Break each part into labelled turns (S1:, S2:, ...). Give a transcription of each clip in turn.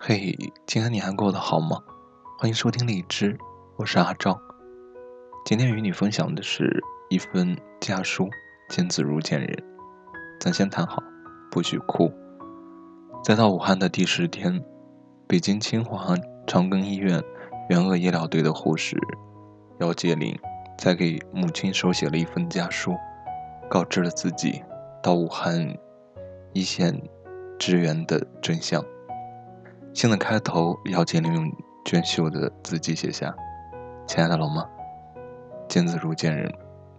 S1: 嘿，今天你还过得好吗？欢迎收听荔枝，我是阿赵。今天与你分享的是一封家书，见字如见人。咱先谈好，不许哭。在到武汉的第十天，北京清华长庚医院援鄂医疗队的护士姚洁玲，在给母亲手写了一封家书，告知了自己到武汉一线支援的真相。信的开头，姚洁玲用娟秀的字迹写下：“亲爱的老妈，见字如见人，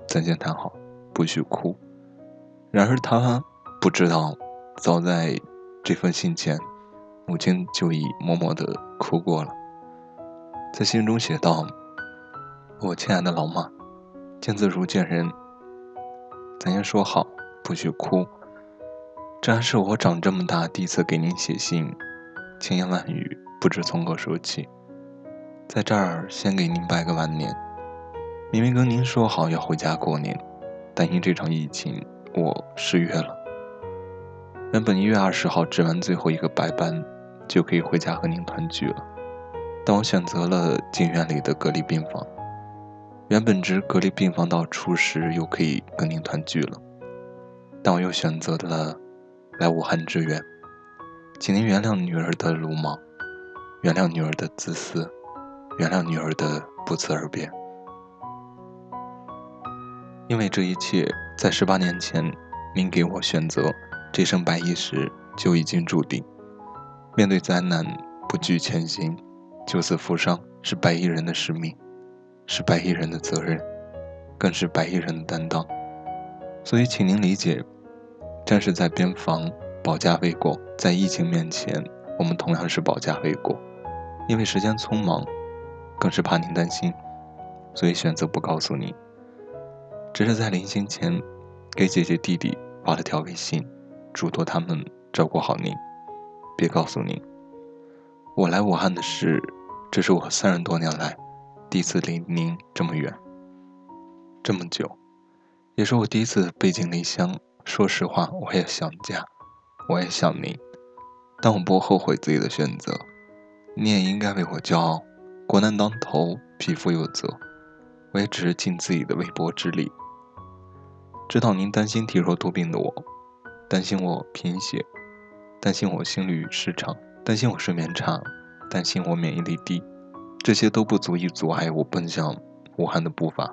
S1: 咱先谈好，不许哭。”然而她不知道，早在这封信前，母亲就已默默的哭过了。在信中写道：“我亲爱的老妈，见字如见人，咱先说好，不许哭。这还是我长这么大第一次给您写信。”千言万语不知从何说起，在这儿先给您拜个晚年。明明跟您说好要回家过年，但因这场疫情，我失约了。原本一月二十号值完最后一个白班，就可以回家和您团聚了，但我选择了进院里的隔离病房。原本值隔离病房到初十又可以跟您团聚了，但我又选择了来武汉支援。请您原谅女儿的鲁莽，原谅女儿的自私，原谅女儿的不辞而别。因为这一切，在十八年前，您给我选择这身白衣时就已经注定。面对灾难，不惧前行，救死扶伤，是白衣人的使命，是白衣人的责任，更是白衣人的担当。所以，请您理解，战士在边防。保家卫国，在疫情面前，我们同样是保家卫国。因为时间匆忙，更是怕您担心，所以选择不告诉您。只是在临行前，给姐姐弟弟发了条微信，嘱托他们照顾好您，别告诉您。我来武汉的事，这是我三十多年来第一次离您这么远，这么久，也是我第一次背井离乡。说实话，我也想家。我也想您，但我不后悔自己的选择。你也应该为我骄傲。国难当头，匹夫有责。我也只是尽自己的微薄之力。知道您担心体弱多病的我，担心我贫血，担心我心律失常，担心我睡眠差，担心我免疫力低，这些都不足以阻碍我奔向武汉的步伐。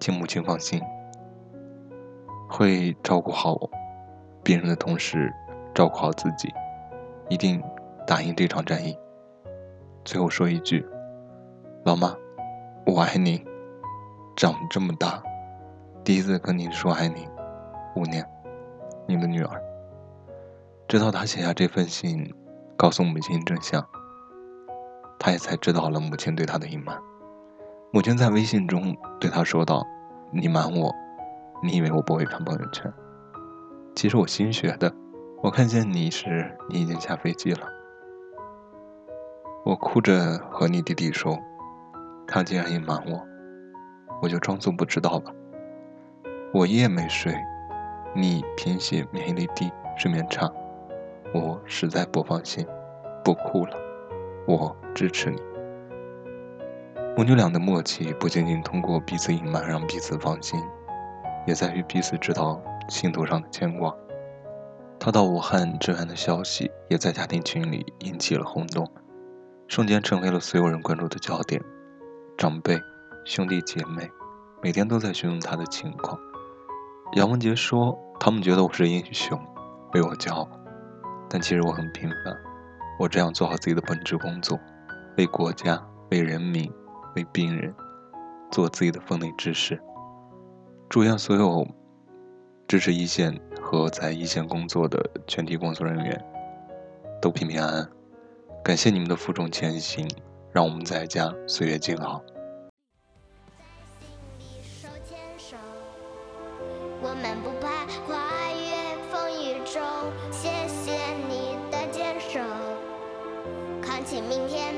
S1: 请母亲放心，会照顾好我。病人的同时，照顾好自己，一定打赢这场战役。最后说一句，老妈，我爱你。长这么大，第一次跟您说爱您，五年，您的女儿。直到他写下这份信，告诉母亲真相，他也才知道了母亲对他的隐瞒。母亲在微信中对他说道：“你瞒我，你以为我不会看朋友圈？”其实我新学的，我看见你时，你已经下飞机了。我哭着和你弟弟说：“他竟然隐瞒我，我就装作不知道吧。”我一夜没睡，你贫血、免疫力低、睡眠差，我实在不放心，不哭了。我支持你。母女俩的默契不仅仅通过彼此隐瞒让彼此放心，也在于彼此知道。心头上的牵挂，他到武汉支援的消息也在家庭群里引起了轰动，瞬间成为了所有人关注的焦点。长辈、兄弟姐妹每天都在询问他的情况。杨文杰说：“他们觉得我是英雄，为我骄傲，但其实我很平凡。我只想做好自己的本职工作，为国家、为人民、为病人，做自己的分内之事。祝愿所有。”支持一线和在一线工作的全体工作人员都平平安安，感谢你们的负重前行，让我们在家岁月静好。我们不怕跨越风雨中，谢谢你的坚守，扛起明天